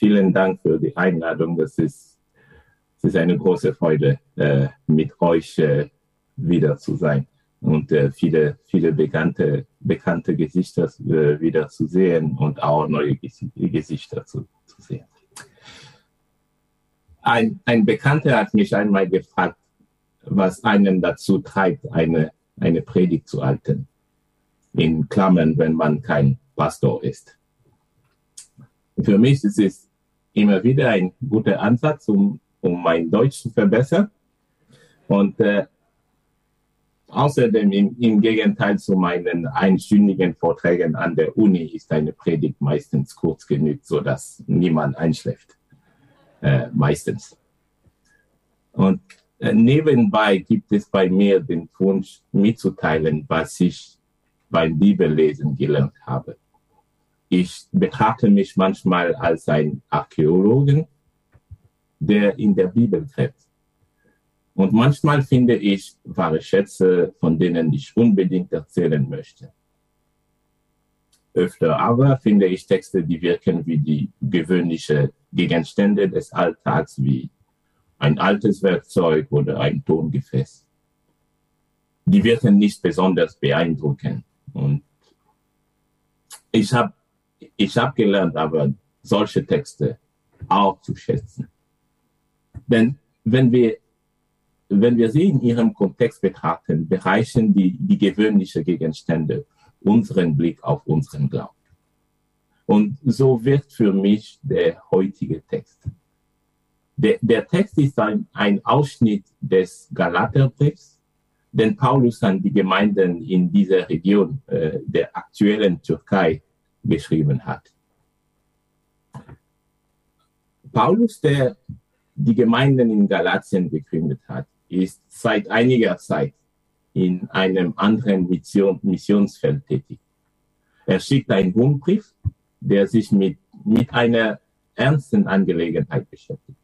vielen Dank für die Einladung. Das ist, es ist eine große Freude, äh, mit euch äh, wieder zu sein und äh, viele, viele bekannte, bekannte Gesichter äh, wieder zu sehen und auch neue Gesichter zu, zu sehen. Ein, ein Bekannter hat mich einmal gefragt, was einen dazu treibt, eine, eine Predigt zu halten. In Klammern, wenn man kein Pastor ist. Für mich ist es immer wieder ein guter Ansatz, um, um mein Deutsch zu verbessern. Und äh, außerdem im, im Gegenteil zu meinen einstündigen Vorträgen an der Uni ist eine Predigt meistens kurz genug, so dass niemand einschläft. Äh, meistens. Und äh, nebenbei gibt es bei mir den Wunsch mitzuteilen, was ich beim Bibellesen gelernt habe. Ich betrachte mich manchmal als ein Archäologen, der in der Bibel gräbt. Und manchmal finde ich wahre Schätze, von denen ich unbedingt erzählen möchte. Öfter aber finde ich Texte, die wirken wie die gewöhnlichen Gegenstände des Alltags, wie ein altes Werkzeug oder ein Tongefäß. Die wirken nicht besonders beeindruckend. Und ich habe ich hab gelernt, aber solche Texte auch zu schätzen. Denn wenn wir, wenn wir sie in ihrem Kontext betrachten, bereichen die, die gewöhnlichen Gegenstände unseren Blick auf unseren Glauben. Und so wird für mich der heutige Text. Der, der Text ist ein, ein Ausschnitt des Galaterbriefs, den Paulus an die Gemeinden in dieser Region äh, der aktuellen Türkei geschrieben hat. Paulus, der die Gemeinden in Galatien gegründet hat, ist seit einiger Zeit in einem anderen Mission, Missionsfeld tätig. Er schickt einen Rundbrief, der sich mit, mit einer ernsten Angelegenheit beschäftigt.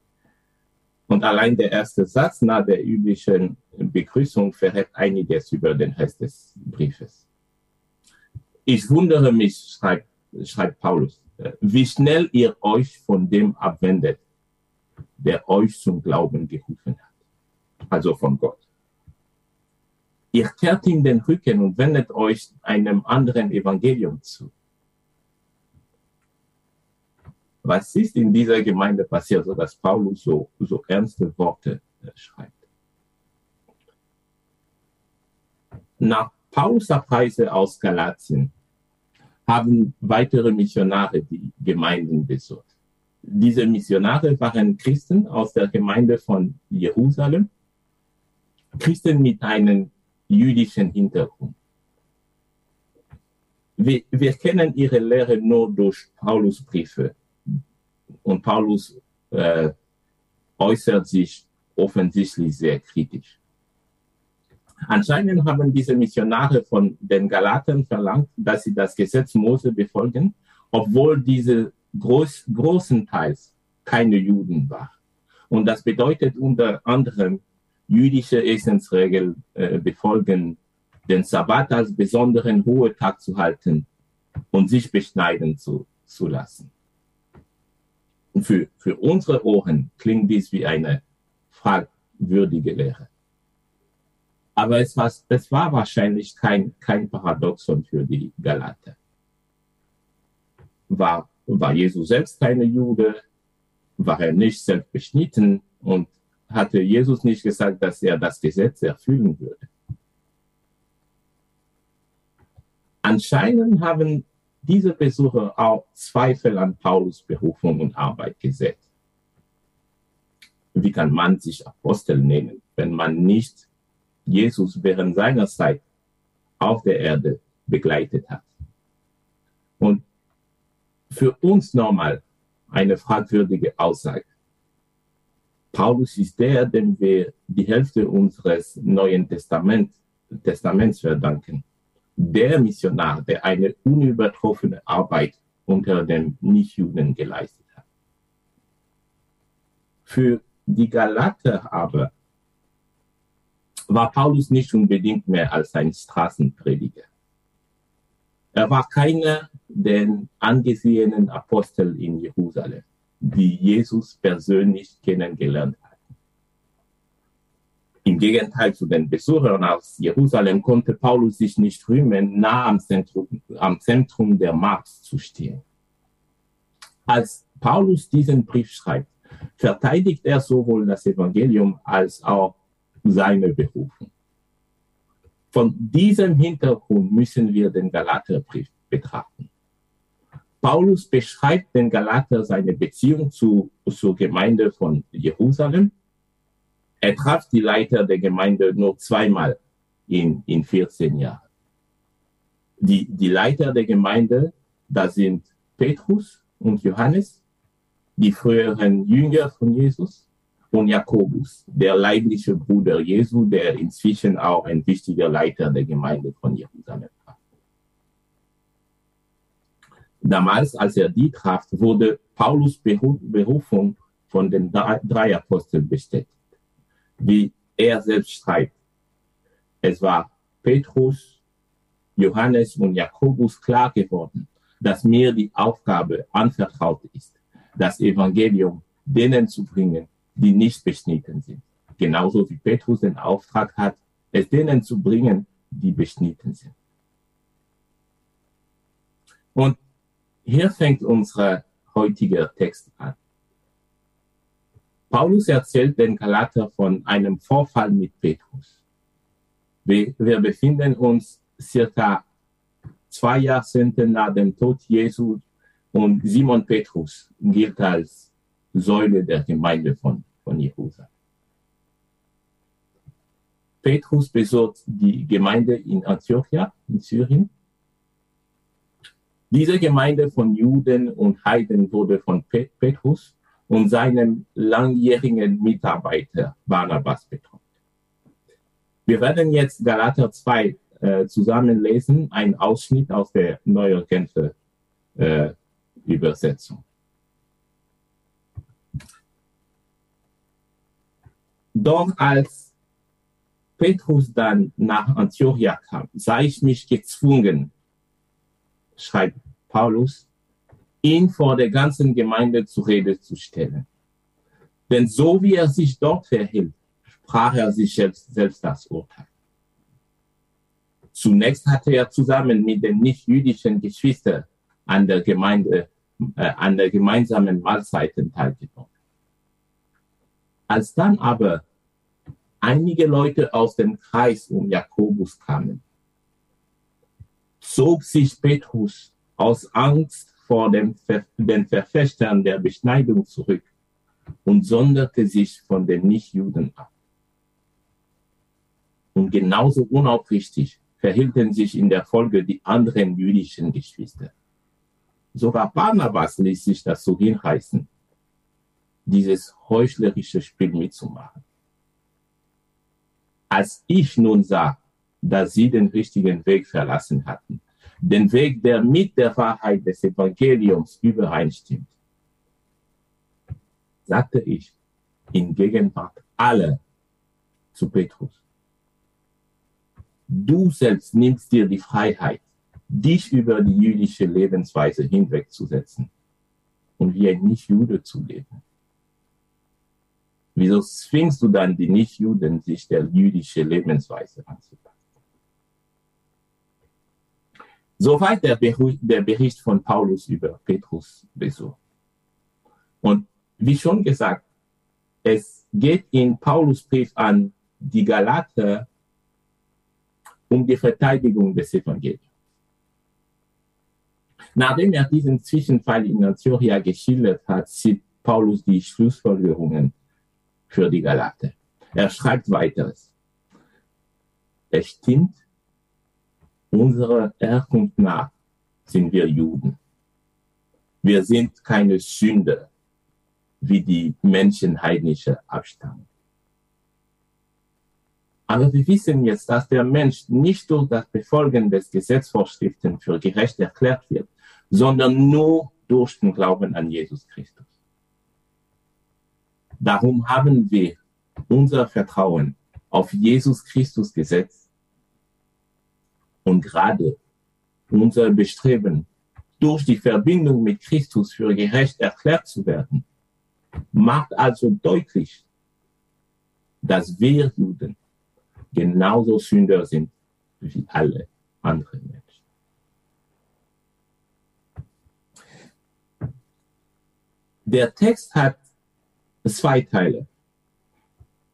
Und allein der erste Satz nach der üblichen Begrüßung verrät einiges über den Rest des Briefes. Ich wundere mich, schreibt, schreibt Paulus, wie schnell ihr euch von dem abwendet, der euch zum Glauben gerufen hat. Also von Gott. Ihr kehrt ihm den Rücken und wendet euch einem anderen Evangelium zu. Was ist in dieser Gemeinde passiert, so dass Paulus so, so ernste Worte äh, schreibt? Nach Paulus Abreise aus Galatien haben weitere Missionare die Gemeinden besucht. Diese Missionare waren Christen aus der Gemeinde von Jerusalem, Christen mit einem jüdischen Hintergrund. Wir, wir kennen ihre Lehre nur durch Paulus Briefe. Und Paulus äh, äußert sich offensichtlich sehr kritisch. Anscheinend haben diese Missionare von den Galatern verlangt, dass sie das Gesetz Mose befolgen, obwohl diese groß, großenteils keine Juden waren. Und das bedeutet unter anderem jüdische Essensregeln äh, befolgen, den Sabbat als besonderen Ruhetag zu halten und sich beschneiden zu, zu lassen. Und für, für unsere Ohren klingt dies wie eine fragwürdige Lehre. Aber es war, es war wahrscheinlich kein, kein Paradoxon für die Galater. War, war Jesus selbst keine Jude? War er nicht selbst beschnitten? Und hatte Jesus nicht gesagt, dass er das Gesetz erfüllen würde? Anscheinend haben diese Besucher auch Zweifel an Paulus Berufung und Arbeit gesetzt. Wie kann man sich Apostel nennen, wenn man nicht Jesus während seiner Zeit auf der Erde begleitet hat. Und für uns nochmal eine fragwürdige Aussage. Paulus ist der, dem wir die Hälfte unseres Neuen Testament, Testaments verdanken. Der Missionar, der eine unübertroffene Arbeit unter den Nichtjuden geleistet hat. Für die Galater aber war Paulus nicht unbedingt mehr als ein Straßenprediger. Er war keiner der angesehenen Apostel in Jerusalem, die Jesus persönlich kennengelernt hatten. Im Gegenteil zu den Besuchern aus Jerusalem konnte Paulus sich nicht rühmen, nah am Zentrum, am Zentrum der Macht zu stehen. Als Paulus diesen Brief schreibt, verteidigt er sowohl das Evangelium als auch seine Berufung. Von diesem Hintergrund müssen wir den Galaterbrief betrachten. Paulus beschreibt den Galater seine Beziehung zu, zur Gemeinde von Jerusalem. Er traf die Leiter der Gemeinde nur zweimal in, in 14 Jahren. Die, die Leiter der Gemeinde, das sind Petrus und Johannes, die früheren Jünger von Jesus und Jakobus, der leibliche Bruder Jesu, der inzwischen auch ein wichtiger Leiter der Gemeinde von Jerusalem war. Damals, als er die traf, wurde Paulus Berufung von den drei Aposteln bestätigt. Wie er selbst schreibt, es war Petrus, Johannes und Jakobus klar geworden, dass mir die Aufgabe anvertraut ist, das Evangelium denen zu bringen, die nicht beschnitten sind. Genauso wie Petrus den Auftrag hat, es denen zu bringen, die beschnitten sind. Und hier fängt unser heutiger Text an. Paulus erzählt den Galater von einem Vorfall mit Petrus. Wir, wir befinden uns circa zwei Jahrzehnte nach dem Tod Jesu und Simon Petrus gilt als Säule der Gemeinde von, von Jerusalem. Petrus besucht die Gemeinde in Antiochia in Syrien. Diese Gemeinde von Juden und Heiden wurde von Petrus und seinem langjährigen Mitarbeiter Barnabas betreut. Wir werden jetzt Galater 2 äh, zusammenlesen, ein Ausschnitt aus der Neuen Genfer äh, Übersetzung. Doch als Petrus dann nach Antiochia kam, sah ich mich gezwungen, schreibt Paulus, ihn vor der ganzen Gemeinde zur Rede zu stellen. Denn so wie er sich dort verhielt, sprach er sich selbst, selbst das Urteil. Zunächst hatte er zusammen mit den nicht-jüdischen Geschwistern an der Gemeinde, äh, an der gemeinsamen Mahlzeiten teilgenommen. Als dann aber einige Leute aus dem Kreis um Jakobus kamen, zog sich Petrus aus Angst vor dem Ver den Verfechtern der Beschneidung zurück und sonderte sich von den Nichtjuden ab. Und genauso unaufrichtig verhielten sich in der Folge die anderen jüdischen Geschwister. Sogar Barnabas ließ sich so hinreißen, dieses heuchlerische Spiel mitzumachen. Als ich nun sah, dass sie den richtigen Weg verlassen hatten, den Weg, der mit der Wahrheit des Evangeliums übereinstimmt, sagte ich in Gegenwart aller zu Petrus, du selbst nimmst dir die Freiheit, dich über die jüdische Lebensweise hinwegzusetzen und wie ein Nicht-Jude zu leben. Wieso zwingst du dann die Nichtjuden, sich der jüdischen Lebensweise anzupassen? Soweit der, der Bericht von Paulus über Petrus Besuch. Und wie schon gesagt, es geht in Paulus Brief an die Galater um die Verteidigung des Evangeliums. Nachdem er diesen Zwischenfall in Antiochia geschildert hat, zieht Paulus die Schlussfolgerungen für die Galater. Er schreibt weiteres. Es stimmt, unserer Herkunft nach sind wir Juden. Wir sind keine Sünder, wie die Menschen heidnischer Abstammung. Aber wir wissen jetzt, dass der Mensch nicht durch das Befolgen des Gesetzvorschriften für gerecht erklärt wird, sondern nur durch den Glauben an Jesus Christus. Darum haben wir unser Vertrauen auf Jesus Christus gesetzt und gerade unser Bestreben, durch die Verbindung mit Christus für gerecht erklärt zu werden, macht also deutlich, dass wir Juden genauso Sünder sind wie alle anderen Menschen. Der Text hat zwei Teile.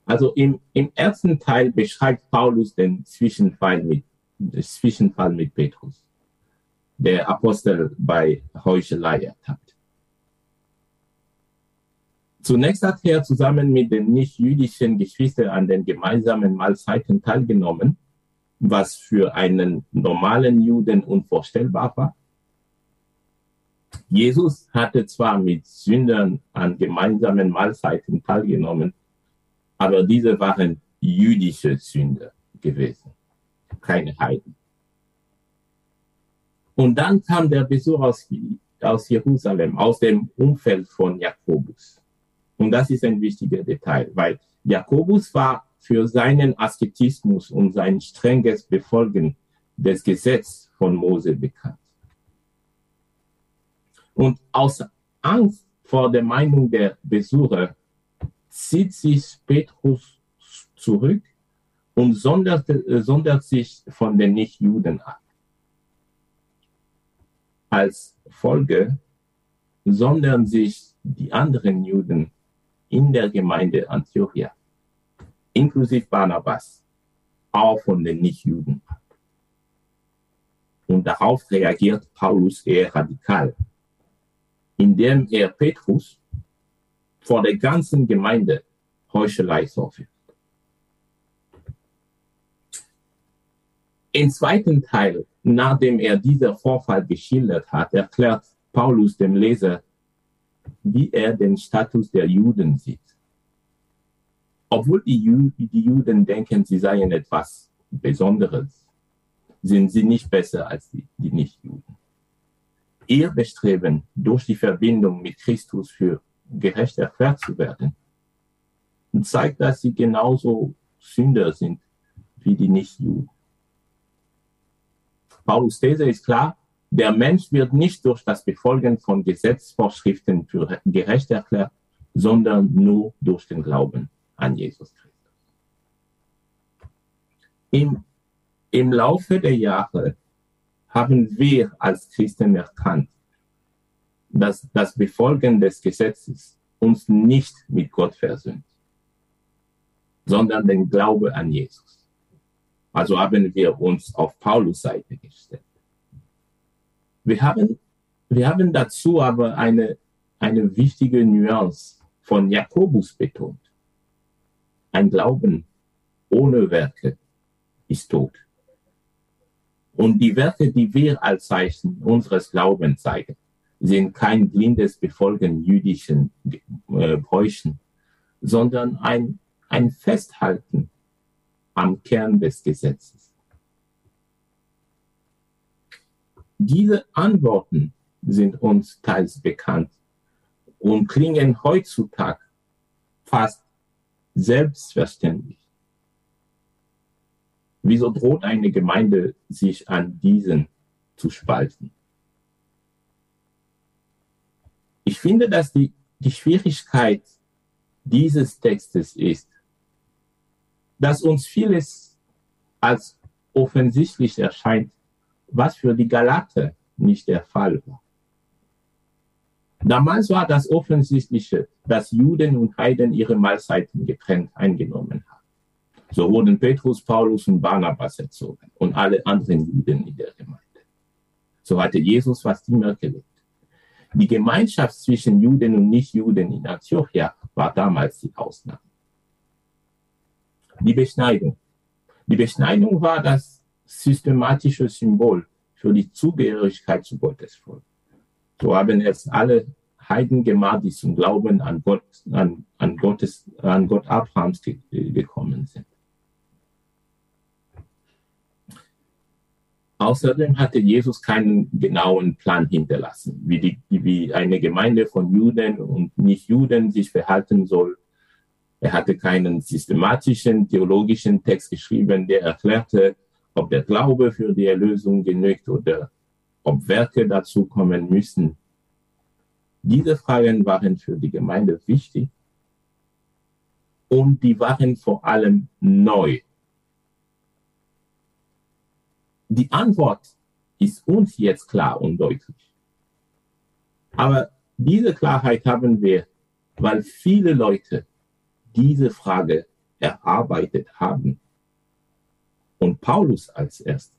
Also im, im ersten Teil beschreibt Paulus den Zwischenfall mit, den Zwischenfall mit Petrus, der Apostel bei Heuchelei ertappt. Zunächst hat er zusammen mit den nicht-jüdischen Geschwistern an den gemeinsamen Mahlzeiten teilgenommen, was für einen normalen Juden unvorstellbar war. Jesus hatte zwar mit Sündern an gemeinsamen Mahlzeiten teilgenommen, aber diese waren jüdische Sünder gewesen, keine Heiden. Und dann kam der Besuch aus, aus Jerusalem, aus dem Umfeld von Jakobus. Und das ist ein wichtiger Detail, weil Jakobus war für seinen Asketismus und sein strenges Befolgen des Gesetzes von Mose bekannt. Und aus Angst vor der Meinung der Besucher zieht sich Petrus zurück und sondert, äh, sondert sich von den Nichtjuden ab. Als Folge sondern sich die anderen Juden in der Gemeinde Antiochia, inklusive Barnabas, auch von den Nichtjuden ab. Und darauf reagiert Paulus eher radikal indem er Petrus vor der ganzen Gemeinde Heuchelei vorwirft. Im zweiten Teil, nachdem er diesen Vorfall geschildert hat, erklärt Paulus dem Leser, wie er den Status der Juden sieht. Obwohl die, Ju die Juden denken, sie seien etwas Besonderes, sind sie nicht besser als die, die Nichtjuden ihr Bestreben, durch die Verbindung mit Christus für gerecht erklärt zu werden, zeigt, dass sie genauso Sünder sind wie die Nichtjuden. Paulus These ist klar, der Mensch wird nicht durch das Befolgen von Gesetzvorschriften für gerecht erklärt, sondern nur durch den Glauben an Jesus Christus. Im, im Laufe der Jahre haben wir als Christen erkannt, dass das Befolgen des Gesetzes uns nicht mit Gott versöhnt, sondern den Glaube an Jesus. Also haben wir uns auf Paulus Seite gestellt. Wir haben, wir haben dazu aber eine, eine wichtige Nuance von Jakobus betont. Ein Glauben ohne Werke ist tot. Und die Werke, die wir als Zeichen unseres Glaubens zeigen, sind kein blindes Befolgen jüdischen äh, Bräuchen, sondern ein, ein Festhalten am Kern des Gesetzes. Diese Antworten sind uns teils bekannt und klingen heutzutage fast selbstverständlich. Wieso droht eine Gemeinde sich an diesen zu spalten? Ich finde, dass die, die Schwierigkeit dieses Textes ist, dass uns vieles als offensichtlich erscheint, was für die Galater nicht der Fall war. Damals war das Offensichtliche, dass Juden und Heiden ihre Mahlzeiten getrennt eingenommen haben. So wurden Petrus, Paulus und Barnabas erzogen und alle anderen Juden in der Gemeinde. So hatte Jesus fast immer gelebt. Die Gemeinschaft zwischen Juden und Nichtjuden in Antiochia war damals die Ausnahme. Die Beschneidung. Die Beschneidung war das systematische Symbol für die Zugehörigkeit zu Gottes Volk. So haben es alle Heiden gemacht, die zum Glauben an Gott, an, an Gottes, an Gott Abrahams ge gekommen Außerdem hatte Jesus keinen genauen Plan hinterlassen, wie, die, wie eine Gemeinde von Juden und Nicht-Juden sich verhalten soll. Er hatte keinen systematischen theologischen Text geschrieben, der erklärte, ob der Glaube für die Erlösung genügt oder ob Werke dazu kommen müssen. Diese Fragen waren für die Gemeinde wichtig und die waren vor allem neu. Die Antwort ist uns jetzt klar und deutlich. Aber diese Klarheit haben wir, weil viele Leute diese Frage erarbeitet haben. Und Paulus als erstes.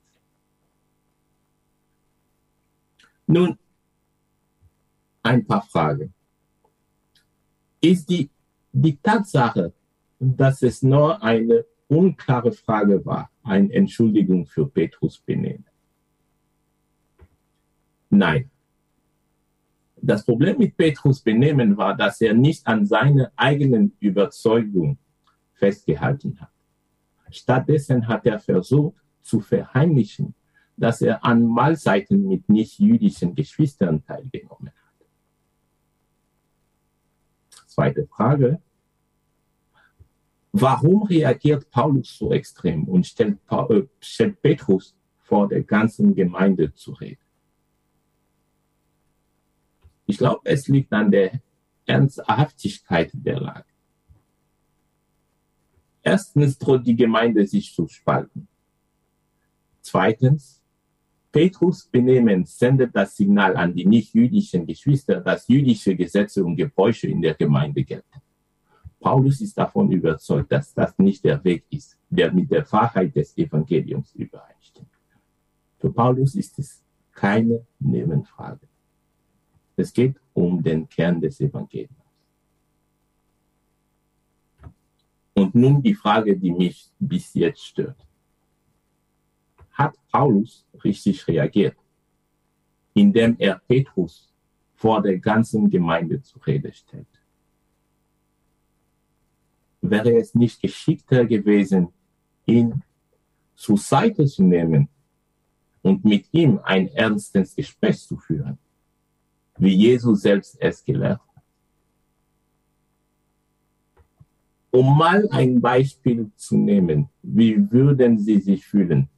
Nun, ein paar Fragen. Ist die, die Tatsache, dass es nur eine unklare Frage war, eine Entschuldigung für Petrus Benehmen? Nein. Das Problem mit Petrus Benehmen war, dass er nicht an seiner eigenen Überzeugung festgehalten hat. Stattdessen hat er versucht zu verheimlichen, dass er an Mahlzeiten mit nicht-jüdischen Geschwistern teilgenommen hat. Zweite Frage. Warum reagiert Paulus so extrem und stellt, äh, stellt Petrus vor der ganzen Gemeinde zu reden? Ich glaube, es liegt an der Ernsthaftigkeit der Lage. Erstens droht die Gemeinde sich zu spalten. Zweitens, Petrus Benehmen sendet das Signal an die nicht-jüdischen Geschwister, dass jüdische Gesetze und Gebräuche in der Gemeinde gelten. Paulus ist davon überzeugt, dass das nicht der Weg ist, der mit der Wahrheit des Evangeliums übereinstimmt. Für Paulus ist es keine Nebenfrage. Es geht um den Kern des Evangeliums. Und nun die Frage, die mich bis jetzt stört hat Paulus richtig reagiert, indem er Petrus vor der ganzen Gemeinde zur Rede stellt. Wäre es nicht geschickter gewesen, ihn zur Seite zu nehmen und mit ihm ein ernstes Gespräch zu führen, wie Jesus selbst es gelehrt hat? Um mal ein Beispiel zu nehmen, wie würden Sie sich fühlen,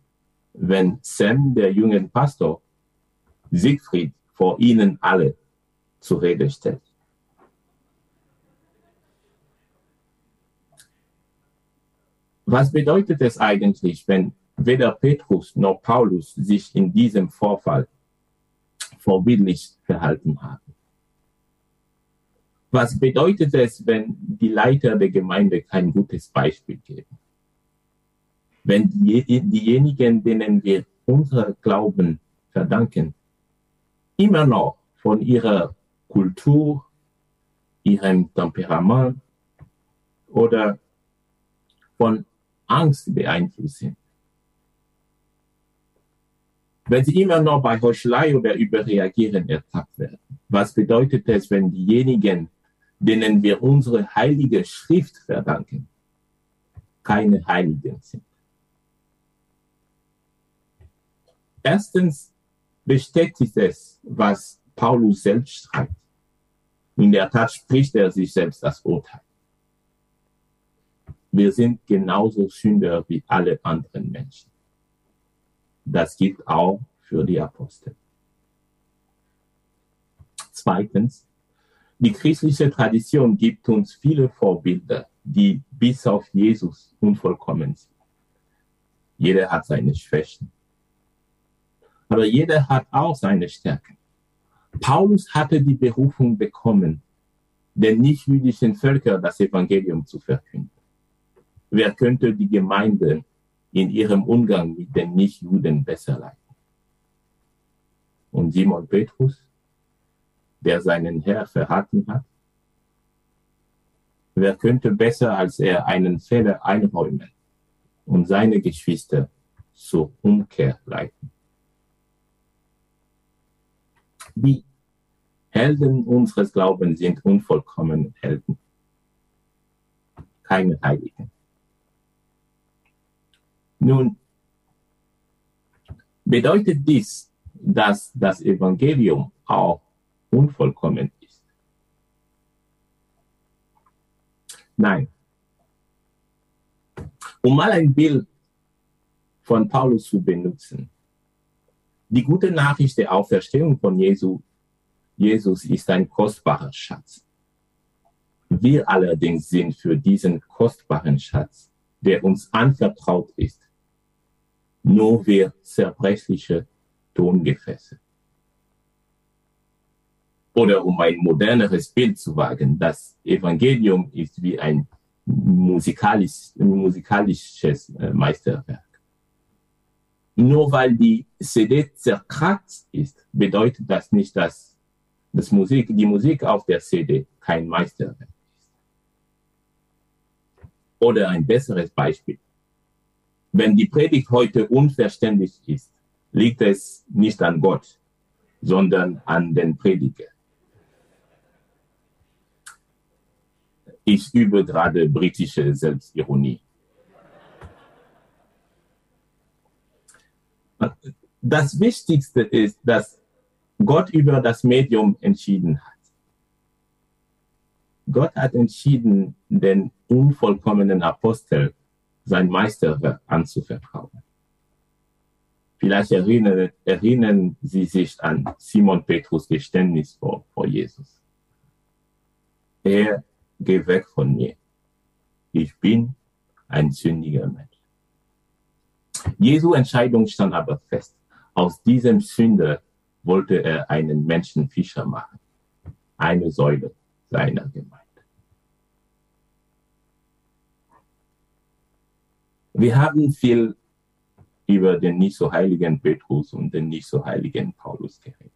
wenn Sam, der junge Pastor, Siegfried vor ihnen alle zur Rede stellt. Was bedeutet es eigentlich, wenn weder Petrus noch Paulus sich in diesem Vorfall vorbildlich verhalten haben? Was bedeutet es, wenn die Leiter der Gemeinde kein gutes Beispiel geben? wenn die, diejenigen, denen wir unser Glauben verdanken, immer noch von ihrer Kultur, ihrem Temperament oder von Angst beeinflusst sind. Wenn sie immer noch bei Heuchelei oder Überreagieren ertappt werden, was bedeutet es, wenn diejenigen, denen wir unsere heilige Schrift verdanken, keine Heiligen sind? Erstens bestätigt es, was Paulus selbst schreibt. In der Tat spricht er sich selbst das Urteil. Wir sind genauso Sünder wie alle anderen Menschen. Das gilt auch für die Apostel. Zweitens, die christliche Tradition gibt uns viele Vorbilder, die bis auf Jesus unvollkommen sind. Jeder hat seine Schwächen. Aber jeder hat auch seine Stärken. Paulus hatte die Berufung bekommen, den nicht-jüdischen Völkern das Evangelium zu verkünden. Wer könnte die Gemeinde in ihrem Umgang mit den Nichtjuden besser leiten? Und Simon Petrus, der seinen Herr verraten hat? Wer könnte besser als er einen Fehler einräumen und seine Geschwister zur Umkehr leiten? Die Helden unseres Glaubens sind unvollkommene Helden. Keine Heiligen. Nun, bedeutet dies, dass das Evangelium auch unvollkommen ist? Nein. Um mal ein Bild von Paulus zu benutzen. Die gute Nachricht der Auferstehung von Jesu, Jesus ist ein kostbarer Schatz. Wir allerdings sind für diesen kostbaren Schatz, der uns anvertraut ist, nur wir zerbrechliche Tongefäße. Oder um ein moderneres Bild zu wagen, das Evangelium ist wie ein musikalisch, musikalisches äh, Meisterwerk. Nur weil die CD zerkratzt ist, bedeutet das nicht, dass das Musik, die Musik auf der CD kein Meisterwerk ist. Oder ein besseres Beispiel. Wenn die Predigt heute unverständlich ist, liegt es nicht an Gott, sondern an den Prediger. Ich übe gerade britische Selbstironie. Das Wichtigste ist, dass Gott über das Medium entschieden hat. Gott hat entschieden, den unvollkommenen Apostel sein Meisterwerk anzuvertrauen. Vielleicht erinnern, erinnern Sie sich an Simon Petrus Geständnis vor, vor Jesus. Er geh weg von mir. Ich bin ein sündiger Mensch. Jesu Entscheidung stand aber fest. Aus diesem Sünder wollte er einen Menschenfischer machen. Eine Säule seiner Gemeinde. Wir haben viel über den nicht so heiligen Petrus und den nicht so heiligen Paulus geredet.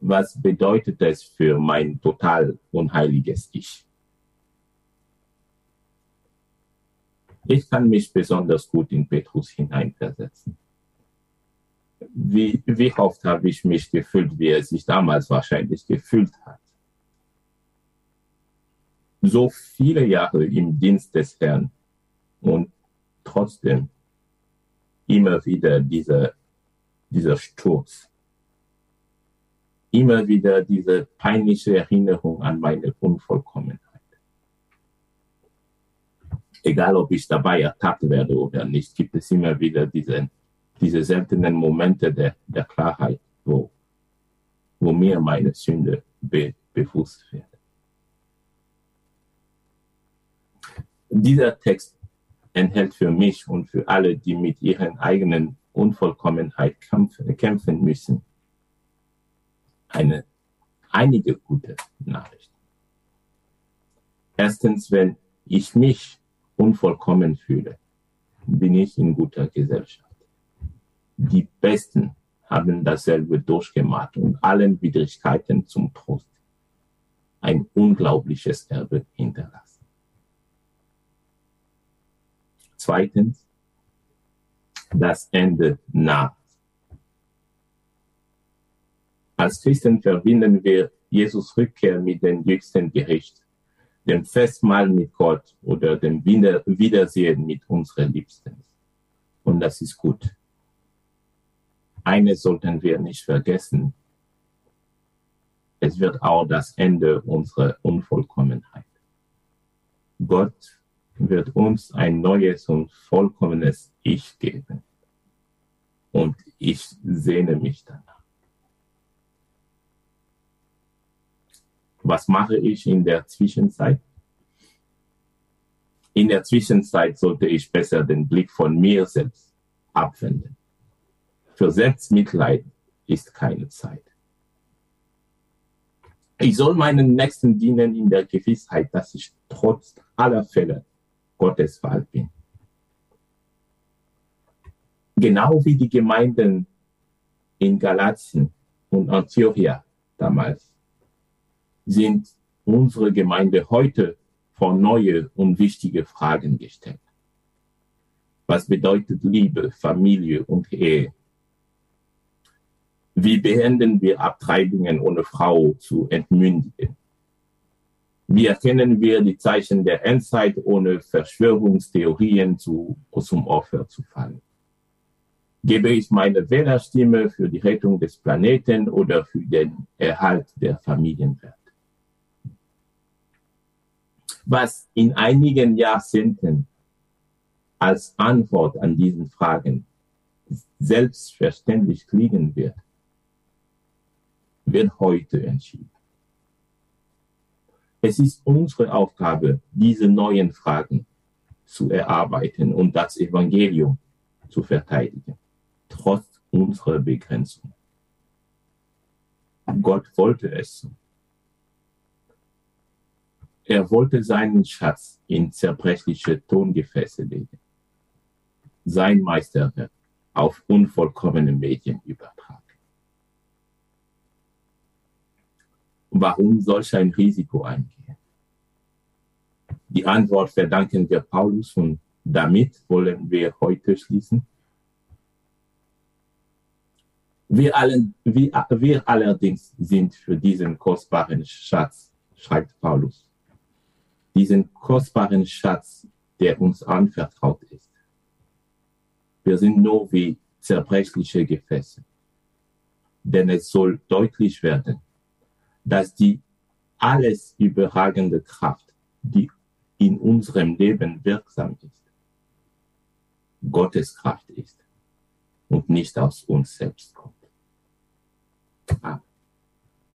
Was bedeutet es für mein total unheiliges Ich? Ich kann mich besonders gut in Petrus hineinversetzen. Wie, wie oft habe ich mich gefühlt, wie er sich damals wahrscheinlich gefühlt hat. So viele Jahre im Dienst des Herrn und trotzdem immer wieder dieser, dieser Sturz. Immer wieder diese peinliche Erinnerung an meine Unvollkommenheit. Egal, ob ich dabei ertappt werde oder nicht, gibt es immer wieder diese, diese seltenen Momente der, der Klarheit, wo, wo mir meine Sünde be, bewusst wird. Dieser Text enthält für mich und für alle, die mit ihren eigenen Unvollkommenheit kämpfen, müssen, eine, einige gute Nachrichten. Erstens, wenn ich mich unvollkommen fühle, bin ich in guter Gesellschaft. Die Besten haben dasselbe durchgemacht und allen Widrigkeiten zum Trost ein unglaubliches Erbe hinterlassen. Zweitens, das Ende naht. Als Christen verbinden wir Jesus Rückkehr mit dem jüngsten Gericht, dem Festmahl mit Gott oder dem Wiedersehen mit unseren Liebsten. Und das ist gut. Eines sollten wir nicht vergessen. Es wird auch das Ende unserer Unvollkommenheit. Gott wird uns ein neues und vollkommenes Ich geben. Und ich sehne mich danach. Was mache ich in der Zwischenzeit? In der Zwischenzeit sollte ich besser den Blick von mir selbst abwenden. Für Selbstmitleid ist keine Zeit. Ich soll meinen Nächsten dienen in der Gewissheit, dass ich trotz aller Fälle Gottes Fall bin. Genau wie die Gemeinden in Galatien und Antiochia damals sind unsere Gemeinde heute vor neue und wichtige Fragen gestellt. Was bedeutet Liebe, Familie und Ehe? Wie beenden wir Abtreibungen ohne Frau zu entmündigen? Wie erkennen wir die Zeichen der Endzeit, ohne Verschwörungstheorien zu, zum Opfer zu fallen? Gebe ich meine Wählerstimme für die Rettung des Planeten oder für den Erhalt der Familienwelt? Was in einigen Jahrzehnten als Antwort an diesen Fragen selbstverständlich klingen wird, wird heute entschieden. Es ist unsere Aufgabe, diese neuen Fragen zu erarbeiten und das Evangelium zu verteidigen, trotz unserer Begrenzung. Gott wollte es so. Er wollte seinen Schatz in zerbrechliche Tongefäße legen, sein Meisterwerk auf unvollkommene Medien übertragen. Warum solch ein Risiko eingehen? Die Antwort verdanken wir Paulus und damit wollen wir heute schließen. Wir, allen, wir, wir allerdings sind für diesen kostbaren Schatz, schreibt Paulus, diesen kostbaren Schatz, der uns anvertraut ist. Wir sind nur wie zerbrechliche Gefäße. Denn es soll deutlich werden, dass die alles überragende Kraft, die in unserem Leben wirksam ist, Gottes Kraft ist und nicht aus uns selbst kommt. Amen.